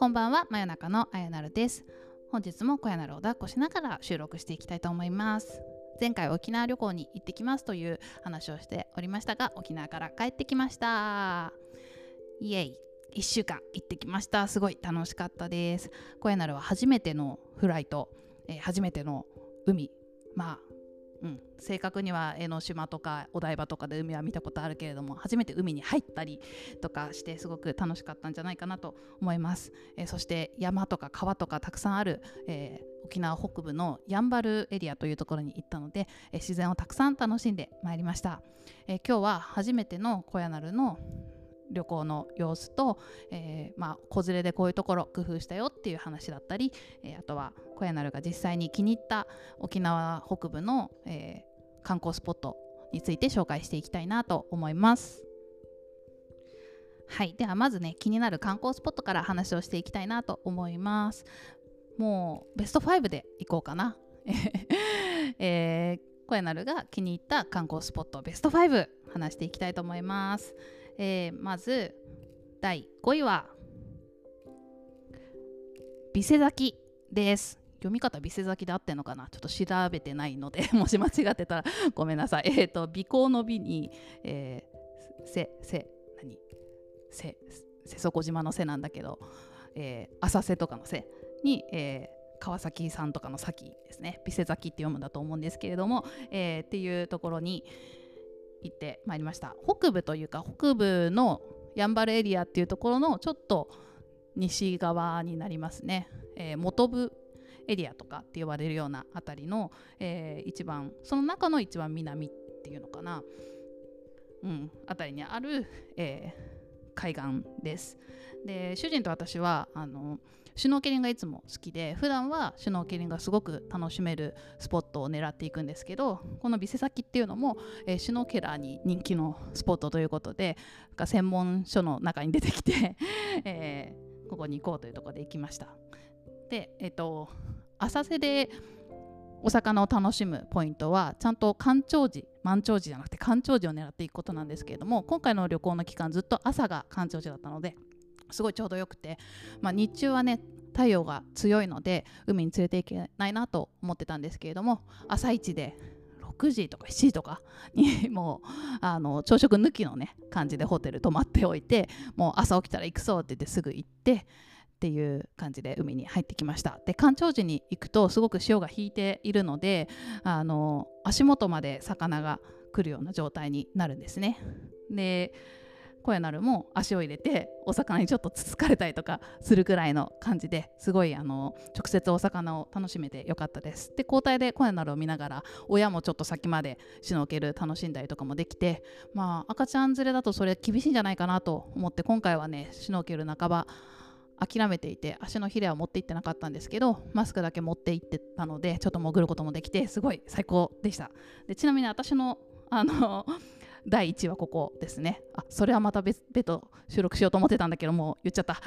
こんばんは真夜中のあやなるです。本日も小屋なるを抱っこしながら収録していきたいと思います。前回沖縄旅行に行ってきますという話をしておりましたが沖縄から帰ってきました。イエイ。1週間行ってきました。すごい楽しかったです。小屋なるは初めてのフライト、えー、初めての海まあうん、正確には江ノ島とかお台場とかで海は見たことあるけれども初めて海に入ったりとかしてすごく楽しかったんじゃないかなと思います、えー、そして山とか川とかたくさんある、えー、沖縄北部のやんばるエリアというところに行ったので、えー、自然をたくさん楽しんでまいりました、え今日は初めての小屋なるの旅行の様子と、えー、まあ、子連れでこういうところ工夫したよっていう話だったり、えー、あとは小屋なるが実際に気に入った沖縄北部の、えー、観光スポットについて紹介していきたいなと思います。はい、ではまずね気になる観光スポットから話をしていきたいなと思います。もうベスト5でいこうかな。えー、小屋なるが気に入った観光スポットベスト5話していきたいと思います。えー、まず第5位はビセ崎です。読み方ビセ崎で合ってんのかな？ちょっと調べてないので もし間違ってたらごめんなさい。えっ、ー、と尾行の美に、えー、せせ何？せ瀬底島の瀬なんだけど、えー、浅瀬とかの瀬に、えー、川崎さんとかの崎ですね。ビセ崎って読むんだと思うんですけれども、えー、っていうところに、行ってまいりました。北部というか北部のやんばるエリアっていうところのちょっと西側になりますね、えー、元部エリアとかって呼ばれるような辺りの、えー、一番その中の一番南っていうのかな、うん、辺りにある、えー、海岸です。で主人と私はあのシュノーケリングがいつも好きで普段はシュノーケリングがすごく楽しめるスポットを狙っていくんですけどこのビセ先っていうのも、えー、シュノーケラーに人気のスポットということで専門書の中に出てきて えー、ここに行こうというところで行きました。でえっ、ー、と浅瀬でお魚を楽しむポイントはちゃんと干潮時満潮時じゃなくて干潮時を狙っていくことなんですけれども今回の旅行の期間ずっと朝が干潮時だったのですごいちょうどよくて、まあ、日中はね太陽が強いので海に連れて行けないなと思ってたんですけれども朝一で6時とか7時とかにもうあの朝食抜きのね感じでホテル泊まっておいてもう朝起きたら行くそうって言ってすぐ行ってっていう感じで海に入ってきました。で干潮時に行くとすごく潮が引いているのであの足元まで魚が来るような状態になるんですね。で声なるも足を入れてお魚にちょっとつつかれたりとかするくらいの感じですごいあの直接お魚を楽しめてよかったです。で交代で声なるを見ながら親もちょっと先までシュノーケル楽しんだりとかもできてまあ赤ちゃん連れだとそれ厳しいんじゃないかなと思って今回はねシュノーケル半ば諦めていて足のひれは持って行ってなかったんですけどマスクだけ持って行ってたのでちょっと潜ることもできてすごい最高でした。でちなみに私のあの第1話ここですね。あそれはまた別途収録しようと思ってたんだけどもう言っちゃった。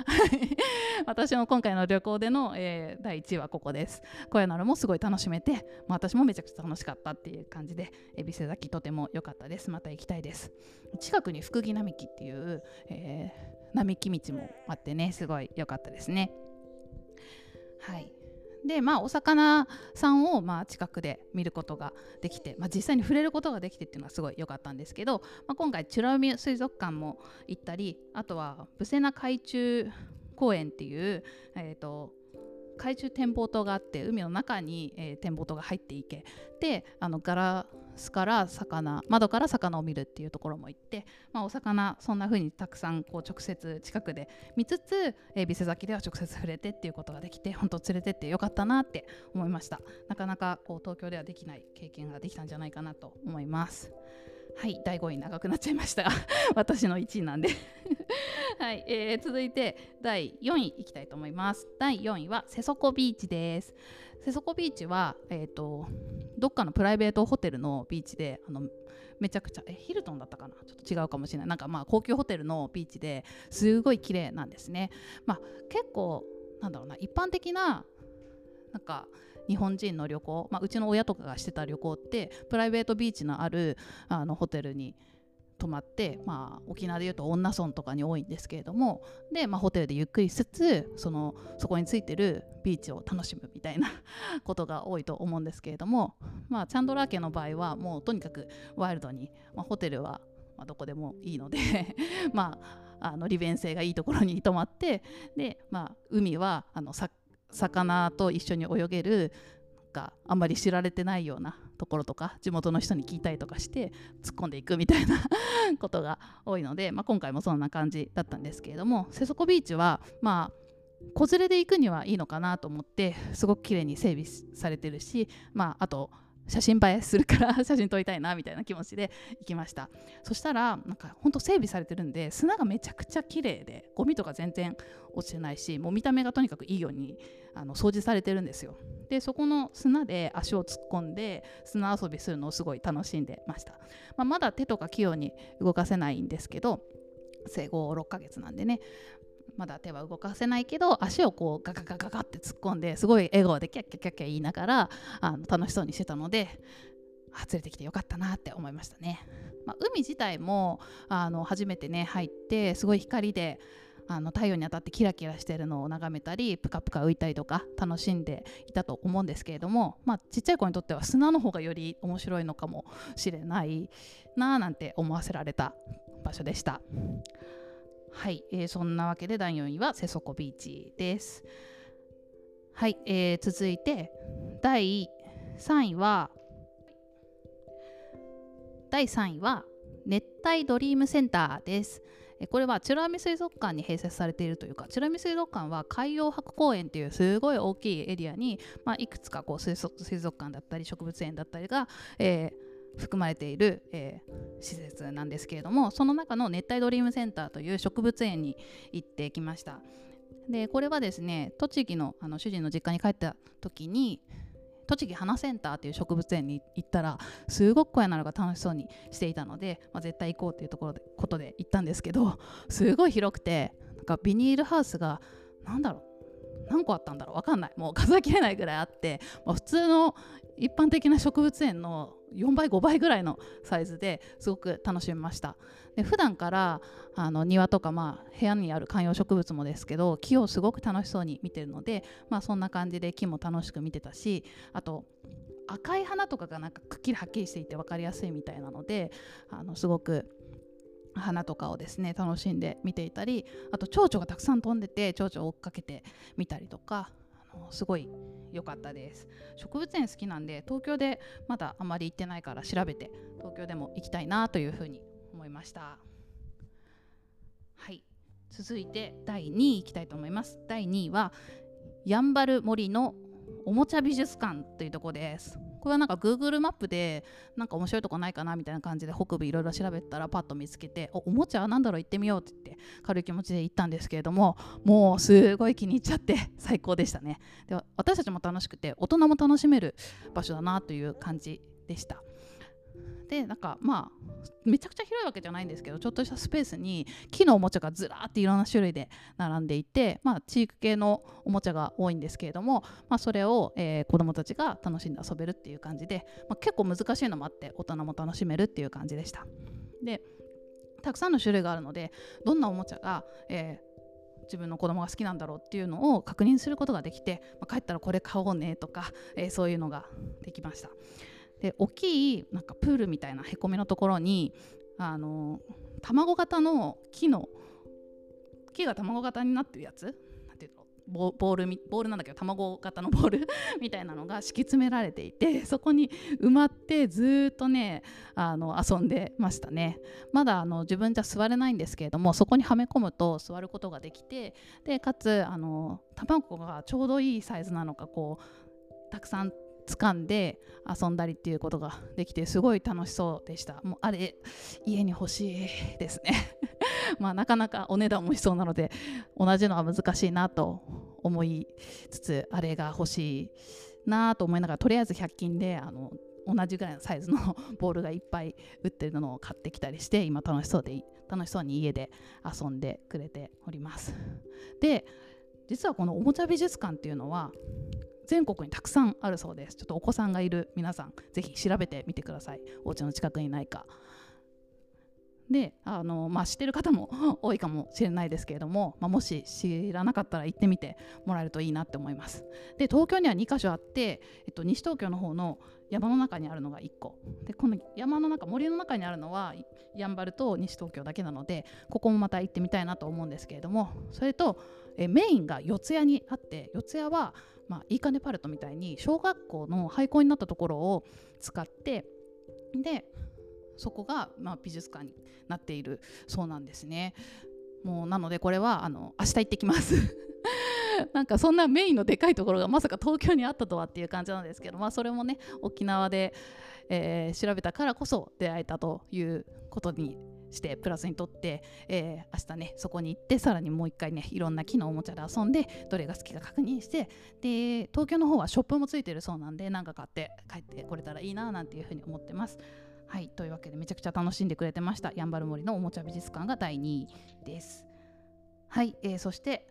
私の今回の旅行での、えー、第1話ここです。小屋なるもすごい楽しめて、まあ、私もめちゃくちゃ楽しかったっていう感じで恵比寿崎とても良かったです。また行きたいです。近くに福木並木っていう、えー、並木道もあってねすごい良かったですね。はい。でまあお魚さんをまあ近くで見ることができて、まあ、実際に触れることができてっていうのはすごい良かったんですけど、まあ、今回美ら海水族館も行ったりあとはブセナ海中公園っていう、えーと海中展望塔があって海の中に、えー、展望塔が入っていけであのガラスから魚窓から魚を見るっていうところも行って、まあ、お魚そんな風にたくさんこう直接近くで見つつ、えー、ビセ崎では直接触れてっていうことができて本当連れてってよかったなって思いました。なかなかこう東京ではできない経験ができたんじゃないかなと思います。はい第5位長くなっちゃいました。私の1位なんで。はい、えー、続いて第4位いきたいと思います。第4位は瀬底ビーチです。瀬底ビーチはえっ、ー、とどっかのプライベートホテルのビーチであのめちゃくちゃえヒルトンだったかな？ちょっと違うかもしれない。なんかまあ高級ホテルのビーチですごい綺麗なんですね。まあ結構なんだろうな一般的ななんか日本人の旅行、まあ、うちの親とかがしてた旅行ってプライベートビーチのあるあのホテルに泊まって、まあ、沖縄でいうと恩納村とかに多いんですけれどもで、まあ、ホテルでゆっくりしつつそのそこについてるビーチを楽しむみたいな ことが多いと思うんですけれども、まあ、チャンドラー家の場合はもうとにかくワイルドに、まあ、ホテルはまあどこでもいいので まああの利便性がいいところに泊まってで、まあ、海はあのさ魚と一緒に泳げるなんかあんまり知られてないようなところとか地元の人に聞いたりとかして突っ込んでいくみたいな ことが多いので、まあ、今回もそんな感じだったんですけれども瀬底ビーチはまあ子連れで行くにはいいのかなと思ってすごく綺麗に整備されてるし、まあ、あと写真映えするから 写真撮りたいなみたいな気持ちで行きました。そしたらなんかほんと整備されてるんで砂がめちゃくちゃ綺麗でゴミとか全然落ちてないしもう見た目がとにかくいいようにあの掃除されてるんですよ。でそこの砂で足を突っ込んで砂遊びするのをすごい楽しんでました、まあ、まだ手とか器用に動かせないんですけど生後6ヶ月なんでね。まだ手は動かせないけど足をこうガガガガガって突っ込んですごい笑顔でキャッキャッキャッキャ言いながらあの楽しそうにしてたのであ連れてきてよかったなって思いましたね、まあ、海自体もあの初めてね入ってすごい光であの太陽に当たってキラキラしてるのを眺めたりプカプカ浮いたりとか楽しんでいたと思うんですけれども、まあ、ちっちゃい子にとっては砂の方がより面白いのかもしれないなあなんて思わせられた場所でした。はい、えーそんなわけで第4位は瀬底ビーチです。はい、えー続いて第3位は第3位は熱帯ドリームセンターです。これは美ら海水族館に併設されているというか美ら海水族館は海洋博公園っていうすごい大きいエリアに、まあ、いくつかこう水族水族館だったり植物園だったりが、えー含まれている、えー施設なんですけれどもその中の熱帯ドリームセンターという植物園に行ってきました。でこれはですね栃木のあの主人の実家に帰った時に栃木花センターっていう植物園に行ったらすごく小屋なのが楽しそうにしていたので、まあ、絶対行こうっていうところでことで行ったんですけどすごい広くてなんかビニールハウスがなんだろう何個あったんだろうわかんない。もう数えきれないぐらいあって、まあ、普通の一般的な植物園の4倍5倍ぐらいのサイズですごく楽しみました。で普段からあの庭とか、まあ、部屋にある観葉植物もですけど木をすごく楽しそうに見てるので、まあ、そんな感じで木も楽しく見てたしあと赤い花とかがなんかくっきりはっきりしていて分かりやすいみたいなのであのすごく花とかをですね楽しんで見ていたりあと蝶々がたくさん飛んでて蝶々を追っかけてみたりとかあのすごい良かったです。植物園好きなんで東京でまだあまり行ってないから調べて東京でも行きたいなというふうに思いました。はい。続いて第2位いきたいと思います。第2位はやんばる森のおもちゃ美術館というところです。これはなんか Google マップでなんか面白いとこないかなみたいな感じで北部いろいろ調べたらパッと見つけておおもちゃなんだろう行ってみようって言って軽い気持ちで行ったんですけれどももうすごい気に入っちゃって 最高でしたね。で私たちも楽しくて大人も楽しめる場所だなという感じでした。でなんかまあめちゃくちゃ広いわけじゃないんですけどちょっとしたスペースに木のおもちゃがずらーっていろんな種類で並んでいて、まあ、地域系のおもちゃが多いんですけれども、まあ、それを、えー子どもたちが楽しんで遊べるっていう感じで、まあ、結構難しいのもあって大人も楽しめるっていう感じでした。でたくさんの種類があるのでどんなおもちゃが、えー自分の子供が好きなんだろうっていうのを確認することができて、まあ、帰ったらこれ買おうねとか、えーそういうのができました。で大きいなんかプールみたいなへこみのところにあの卵型の木の木が卵型になってるやつ？なんていうの？ボボールみボールなんだけ？ど卵型のボール？みたいなのが敷き詰められていてそこに埋まってずっとねあの遊んでましたね。まだあの自分じゃ座れないんですけれどもそこにはめ込むと座ることができてでかつあの卵がちょうどいいサイズなのかこうたくさん掴んで遊んだりっていうことができてすごい楽しそうでした。もうあれ家に欲しいですね。まあなかなかお値段もしそうなので同じのは難しいなと思いつつあれが欲しいなと思いながらとりあえず100均であの同じぐらいのサイズのボールがいっぱい売ってるのを買ってきたりして今楽しそうで楽しそうに家で遊んでくれております。で実はこのおもちゃ美術館っていうのは全国にたくさんあるそうです。ちょっとお子さんがいる皆さんぜひ調べてみてください。お家の近くにないか。であの、まあ、知ってる方も 多いかもしれないですけれども、まあ、もし知らなかったら行ってみてもらえるといいなって思います。で東京には2か所あって、えっと、西東京の方の山の中にあるのが1個でこの山の中森の中にあるのはやんばると西東京だけなのでここもまた行ってみたいなと思うんですけれどもそれとえメインが四谷にあって四谷は、まあ、いいかねパルトみたいに小学校の廃校になったところを使ってでそこが、まあ、美術館になっているそうなんですね。もうなのでこれはあの明日行ってきます なんかそんなメインのでかいところがまさか東京にあったとはっていう感じなんですけど、まあ、それもね沖縄で、えー、調べたからこそ出会えたということにしてプラスにとって、えー、明日ねそこに行ってさらにもう一回ねいろんな木のおもちゃで遊んでどれが好きか確認してで東京の方はショップもついてるそうなんで何か買って帰ってこれたらいいななんていうふうに思ってます。はいというわけでめちゃくちゃ楽しんでくれてましたやんばる森のおもちゃ美術館が第2位です。はい、えー、そして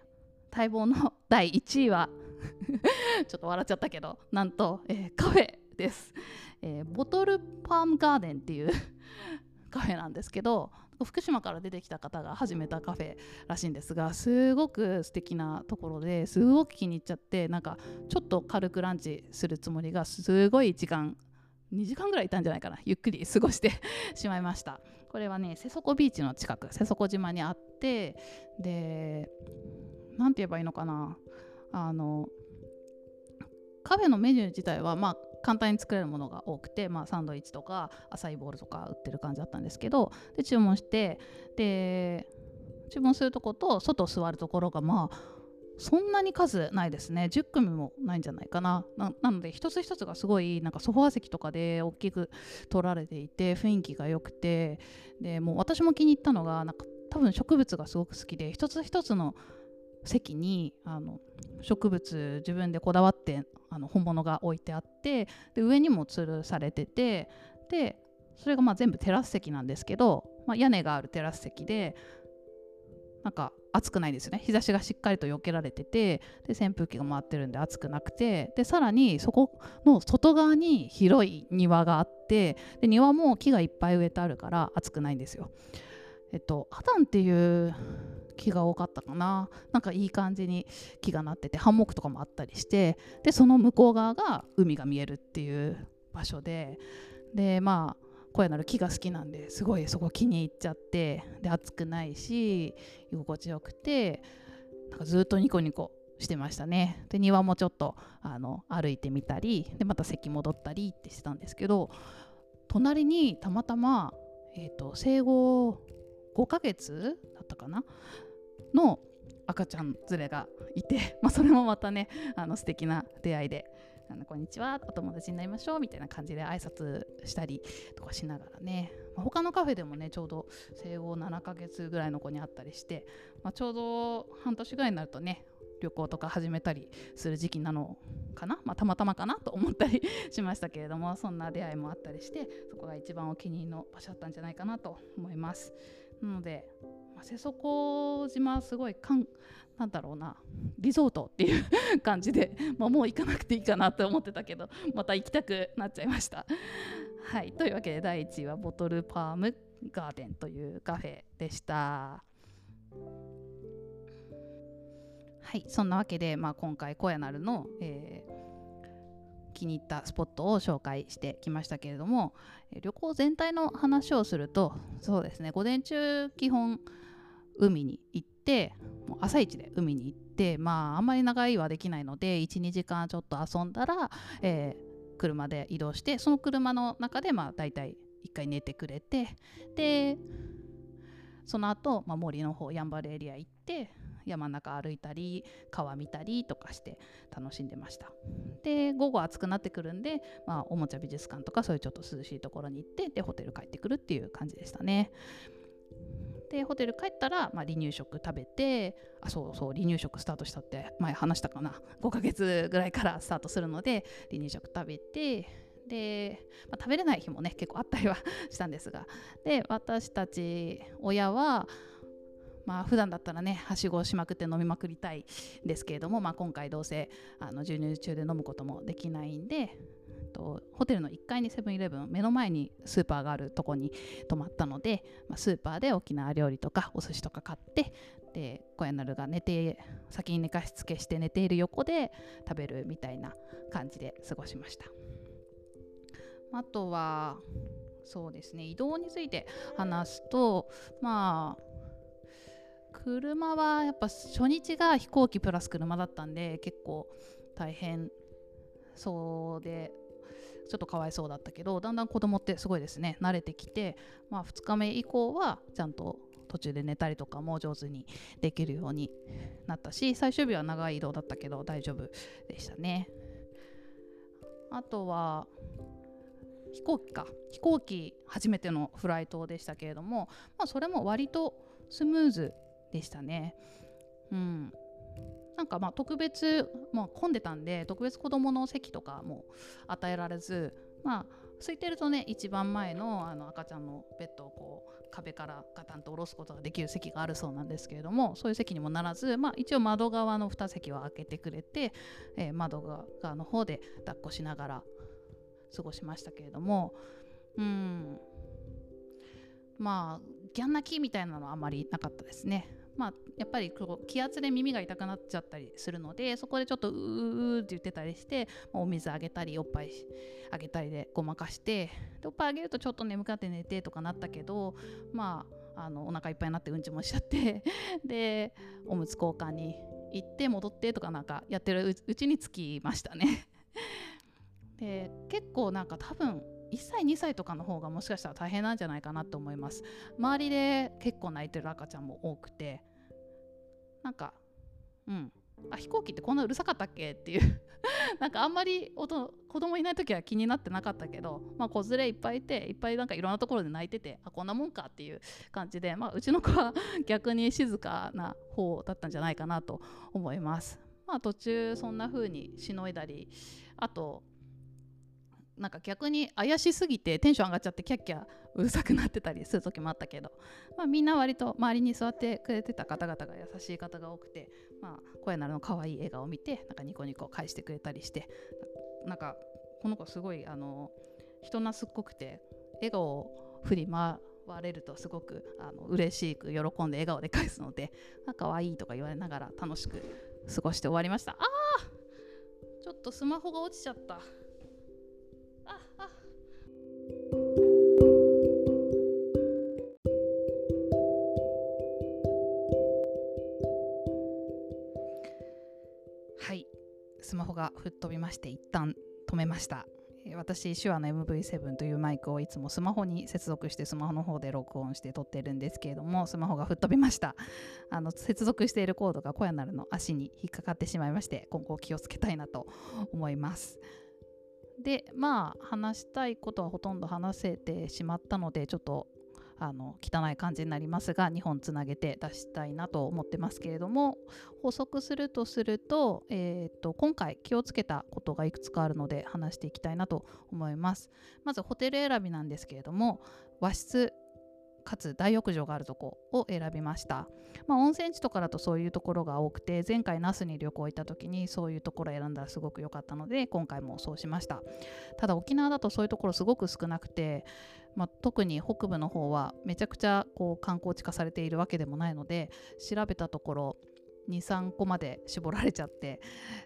待望の 第1位は ちょっと笑っちゃったけどなんと、えー、カフェです、えー、ボトルパームガーデンっていう カフェなんですけど福島から出てきた方が始めたカフェらしいんですがすごく素敵なところですごく気に入っちゃってなんかちょっと軽くランチするつもりがすごい時間2時間ぐらいいたんじゃないかな。ゆっくり過ごしてしまいました。これはね瀬底ビーチの近く瀬底島にあってで何て言えばいいのかな。あのカフェのメニュー自体はまあ簡単に作れるものが多くて、まあ、サンドイッチとかアサイボールとか売ってる感じだったんですけどで注文してで注文するとこと外座るところがまあそんなに数ないですね。10組もないんじゃないかななので一つ一つがすごいなんかソファー席とかで大きく取られていて雰囲気が良くてでもう私も気に入ったのがなんか多分植物がすごく好きで一つ一つの席にあの植物自分でこだわってあの本物が置いてあってで上にも吊るされててでそれがまあ全部テラス席なんですけど、まあ、屋根があるテラス席でなんか暑くないですよね日差しがしっかりと避けられててで扇風機が回ってるんで暑くなくてでさらにそこの外側に広い庭があってで庭も木がいっぱい植えてあるから暑くないんですよ。えっと、アダンっていう木が多かったかな。なんかいい感じに木がなっててハンモックとかもあったりしてでその向こう側が海が見えるっていう場所ででまあ声なる木が好きなんですごいそこ気に入っちゃってで暑くないし居心地よくてなんかずっとニコニコしてましたね。で庭もちょっとあの歩いてみたりでまた席戻ったりってしてたんですけど隣にたまたま、えーと生後5ヶ月だったかなの赤ちゃん連れがいて、まあ、それもまたねあの素敵な出会いでこんにちはお友達になりましょうみたいな感じで挨拶したりとかしながらね、まあ、他のカフェでもねちょうど生後7ヶ月ぐらいの子に会ったりして、まあ、ちょうど半年ぐらいになるとね旅行とか始めたりする時期なのかな、まあ、たまたまかなと思ったりしましたけれどもそんな出会いもあったりしてそこが一番お気に入りの場所だったんじゃないかなと思います。ので、まあ、瀬底島すごいかんなんだろうなリゾートっていう感じで、まあ、もう行かなくていいかなって思ってたけどまた行きたくなっちゃいました。はいというわけで第1位はボトルパームガーデンというカフェでした。はいそんなわけで、まあ、今回小屋なるの、えー気に入ったスポットを紹介してきましたけれども旅行全体の話をするとそうですね午前中基本海に行ってもう朝一で海に行ってまああんまり長いはできないので12時間ちょっと遊んだら、えー、車で移動してその車の中でまあ大体1回寝てくれてでその後、まあ、森の方やんばるエリア行って山の中歩いたり川見たりとかして楽しんでました。で午後暑くなってくるんで、まあ、おもちゃ美術館とかそういうちょっと涼しいところに行ってでホテル帰ってくるっていう感じでしたね。でホテル帰ったら、まあ、離乳食食べてあそうそう離乳食スタートしたって前話したかな。5ヶ月ぐらいからスタートするので離乳食食べてで、まあ、食べれない日もね結構あったりはしたんですが。で私たち親はまあ普段だったらねはしごしまくって飲みまくりたいですけれども、まあ、今回どうせあの授乳中で飲むこともできないんでとホテルの1階にセブンイレブン目の前にスーパーがあるとこに泊まったので、まあ、スーパーで沖縄料理とかお寿司とか買ってで小屋なるが寝て先に寝かしつけして寝ている横で食べるみたいな感じで過ごしました。あとはそうですね移動について話すとまあ車はやっぱ初日が飛行機プラス車だったんで結構大変そうでちょっとかわいそうだったけどだんだん子供ってすごいですね。慣れてきて、まあ、2日目以降はちゃんと途中で寝たりとかも上手にできるようになったし最終日は長い移動だったけど大丈夫でしたね。あとは飛行機か。飛行機初めてのフライトでしたけれども、まあ、それも割とスムーズでしたね。うん。なんかまあ特別、まあ、混んでたんで特別子どもの席とかも与えられずまあ空いてるとね一番前のあの赤ちゃんのベッドをこう壁からガタンと下ろすことができる席があるそうなんですけれどもそういう席にもならず、まあ、一応窓側の2席は開けてくれて、えー、窓側の方で抱っこしながら過ごしましたけれどもうん。まあギャン泣きみたいなのはあまりなかったですね。まあ、やっぱりこう気圧で耳が痛くなっちゃったりするのでそこでちょっとうーって言ってたりしてお水あげたりおっぱいあげたりでごまかしてでおっぱいあげるとちょっと眠かって寝てとかなったけどまああのお腹いっぱいになってうんちもしちゃって でおむつ交換に行って戻ってとかなんかやってるうちにつきましたね。で結構なんか多分1歳2歳とかの方がもしかしたら大変なんじゃないかなと思います。周りで結構泣いてる赤ちゃんも多くて。なんかうん。あ飛行機ってこんなうるさかったっけっていう。なんかあんまり子供いない時は気になってなかったけど、まあ、子連れいっぱいいていっぱいなんかいろんなところで泣いててあこんなもんかっていう感じで、まあ、うちの子は逆に静かな方だったんじゃないかなと思います。まあ、途中そんな風にしのいだりあとなんか逆に怪しすぎてテンション上がっちゃってキャッキャうるさくなってたりする時もあったけど、まあ、みんな割と周りに座ってくれてた方々が優しい方が多くて、まあ、声なるの可愛い笑顔を見てなんかニコニコ返してくれたりしてなんかこの子すごいあの人懐っこくて笑顔を振り回れるとすごくあの嬉しく喜んで笑顔で返すので 可愛いとか言われながら楽しく過ごして終わりましたあーちょっとスマホが落ちちゃった。はい。スマホが吹っ飛びまして一旦止めました。私手話の MV7 というマイクをいつもスマホに接続してスマホの方で録音して撮ってるんですけれどもスマホが吹っ飛びました。あの接続しているコードが小屋なるの足に引っかかってしまいまして今後気をつけたいなと思います。でまあ話したいことはほとんど話せてしまったのでちょっとあの汚い感じになりますが2本つなげて出したいなと思ってますけれども補足するとすると,、えーと、今回気をつけたことがいくつかあるので話していきたいなと思います。まずホテル選びなんですけれども和室かつ大浴場があるとこを選びました、まあ、温泉地とかだとそういうところが多くて前回那須に旅行行った時にそういうところを選んだらすごく良かったので今回もそうしました。ただ沖縄だとそういうところすごく少なくて、まあ、特に北部の方はめちゃくちゃこう観光地化されているわけでもないので調べたところ23個まで絞られちゃって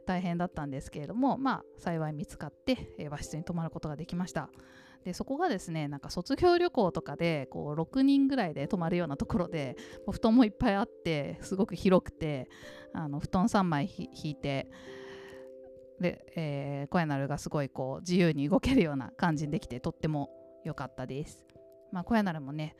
大変だったんですけれどもまあ幸い見つかって、え和室に泊まることができました。でそこがですねなんか卒業旅行とかでこう6人ぐらいで泊まるようなところでもう布団もいっぱいあってすごく広くてあの布団3枚引いてで、えー、小屋なるがすごいこう自由に動けるような感じにできてとっても良かったです。まあ、小屋なるもね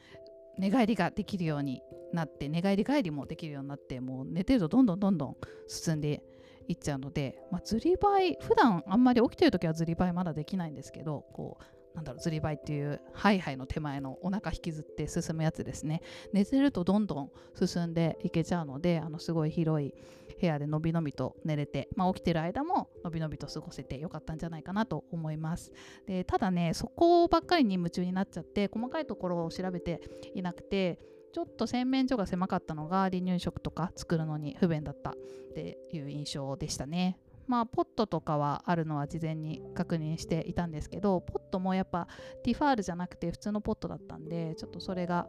寝返りができるようになって寝返り返りもできるようになってもう寝てるとどんどんどんどん進んでいっちゃうので、まあ、ずりばい普段あんまり起きてる時はずりばいまだできないんですけどこうなんだろうずりばいっていうハイハイの手前のお腹引きずって進むやつですね。寝てるとどんどん進んでいけちゃうのであのすごい広い部屋でのびのびと寝れて、まあ、起きてる間ものびのびと過ごせてよかったんじゃないかなと思います。でただねそこばっかりに夢中になっちゃって細かいところを調べていなくてちょっと洗面所が狭かったのが離乳食とか作るのに不便だったっていう印象でしたね。まあポットとかはあるのは事前に確認していたんですけどポットもやっぱティファールじゃなくて普通のポットだったんでちょっとそれが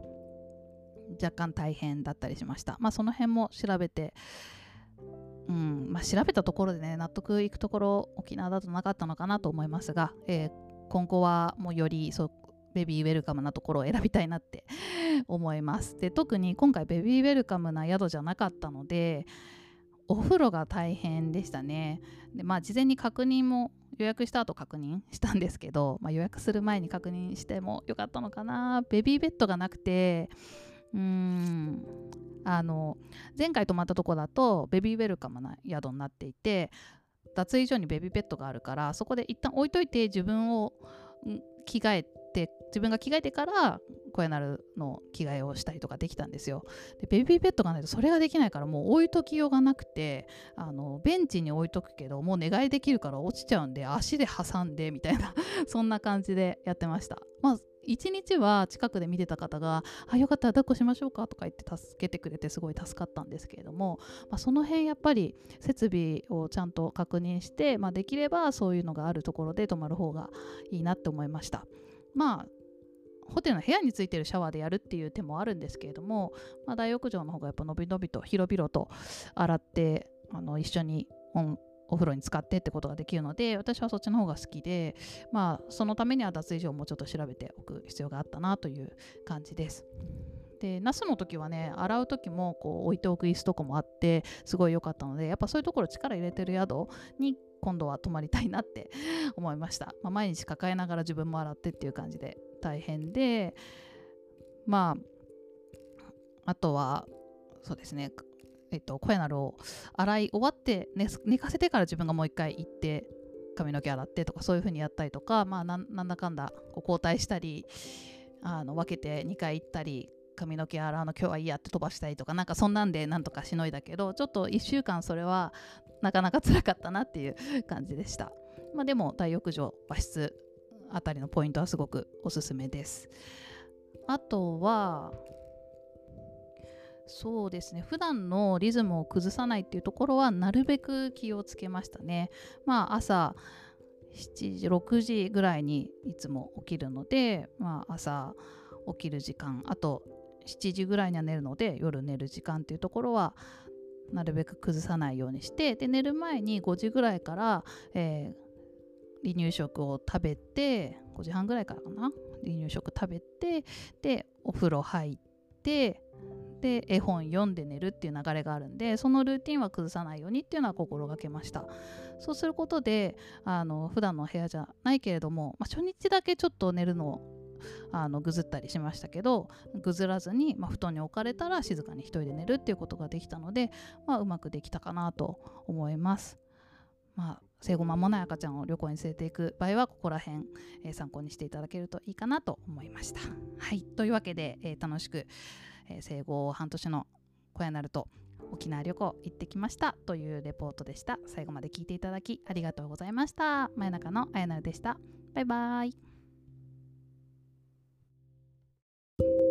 若干大変だったりしました。まあその辺も調べてうんまあ、調べたところでね納得いくところ沖縄だとなかったのかなと思いますが、えー、今後はもうよりそうベビーウェルカムなところを選びたいなって思います。で特に今回ベビーウェルカムな宿じゃなかったのでお風呂が大変でしたね。でまあ事前に確認も予約した後確認したんですけど、まあ、予約する前に確認してもよかったのかな。ベビーベッドがなくてうーんあの前回泊まったとこだとベビーウェルカムな宿になっていて脱衣所にベビーベッドがあるからそこで一旦置いといて自分を着替えて自分が着替えてから声なるの着替えをしたりとかできたんですよでベビーベッドがないとそれができないからもう置いときようがなくてあのベンチに置いとくけどもう寝返できるから落ちちゃうんで足で挟んでみたいな そんな感じでやってましたまあ1日は近くで見てた方が「あよかったら抱っこしましょうか」とか言って助けてくれてすごい助かったんですけれども、まあ、その辺やっぱり設備をちゃんと確認して、まあ、できればそういうのがあるところで泊まる方がいいなって思いました。まあホテルの部屋についてるシャワーでやるっていう手もあるんですけれども、まあ、大浴場の方がやっぱのびのびと広々と洗ってあの一緒にお風呂に使ってってことができるので私はそっちの方が好きでまあそのためには脱衣所をもうちょっと調べておく必要があったなという感じです。でナスの時はね洗う時もこう置いておく椅子とかもあってすごい良かったのでやっぱそういうところ力入れてる宿に今度は泊まりたいなって 思いました、まあ、毎日抱えながら自分も洗ってっていう感じで大変でまああとはそうですねえっと、声なるを洗い終わって寝寝かせてから自分がもう一回行って髪の毛洗ってとかそういう風にやったりとか、まあ、なんだかんだこう交代したりあの分けて2回行ったり髪の毛洗うの今日はいいやって飛ばしたりとかなんかそんなんでなんとかしのいだけどちょっと1週間それはなかなか辛かったなっていう感じでした、まあ、でも大浴場和室あたりのポイントはすごくおすすめです。あとはそうですね。普段のリズムを崩さないっていうところはなるべく気をつけましたね。まあ朝7時6時ぐらいにいつも起きるので、まあ、朝起きる時間あと7時ぐらいには寝るので夜寝る時間っていうところはなるべく崩さないようにしてで寝る前に5時ぐらいから、えー、離乳食を食べて5時半ぐらいからかな？離乳食食べてでお風呂入ってで絵本読んで寝るっていう流れがあるんでそのルーティンは崩さないようにっていうのは心がけました。そうすることであの普段の部屋じゃないけれども、まあ、初日だけちょっと寝るのをあのぐずったりしましたけどぐずらずに、まあ、布団に置かれたら静かに一人で寝るっていうことができたので、まあ、うまくできたかなと思います。まあ、生後間もない赤ちゃんを旅行に連れていく場合はここら辺、えー、参考にしていただけるといいかなと思いました。はい。というわけで、えー、楽しくえー、生後半年の小屋なると沖縄旅行行ってきましたというレポートでした。最後まで聞いていただきありがとうございました。真夜中のあやなるでした。バイバイ。you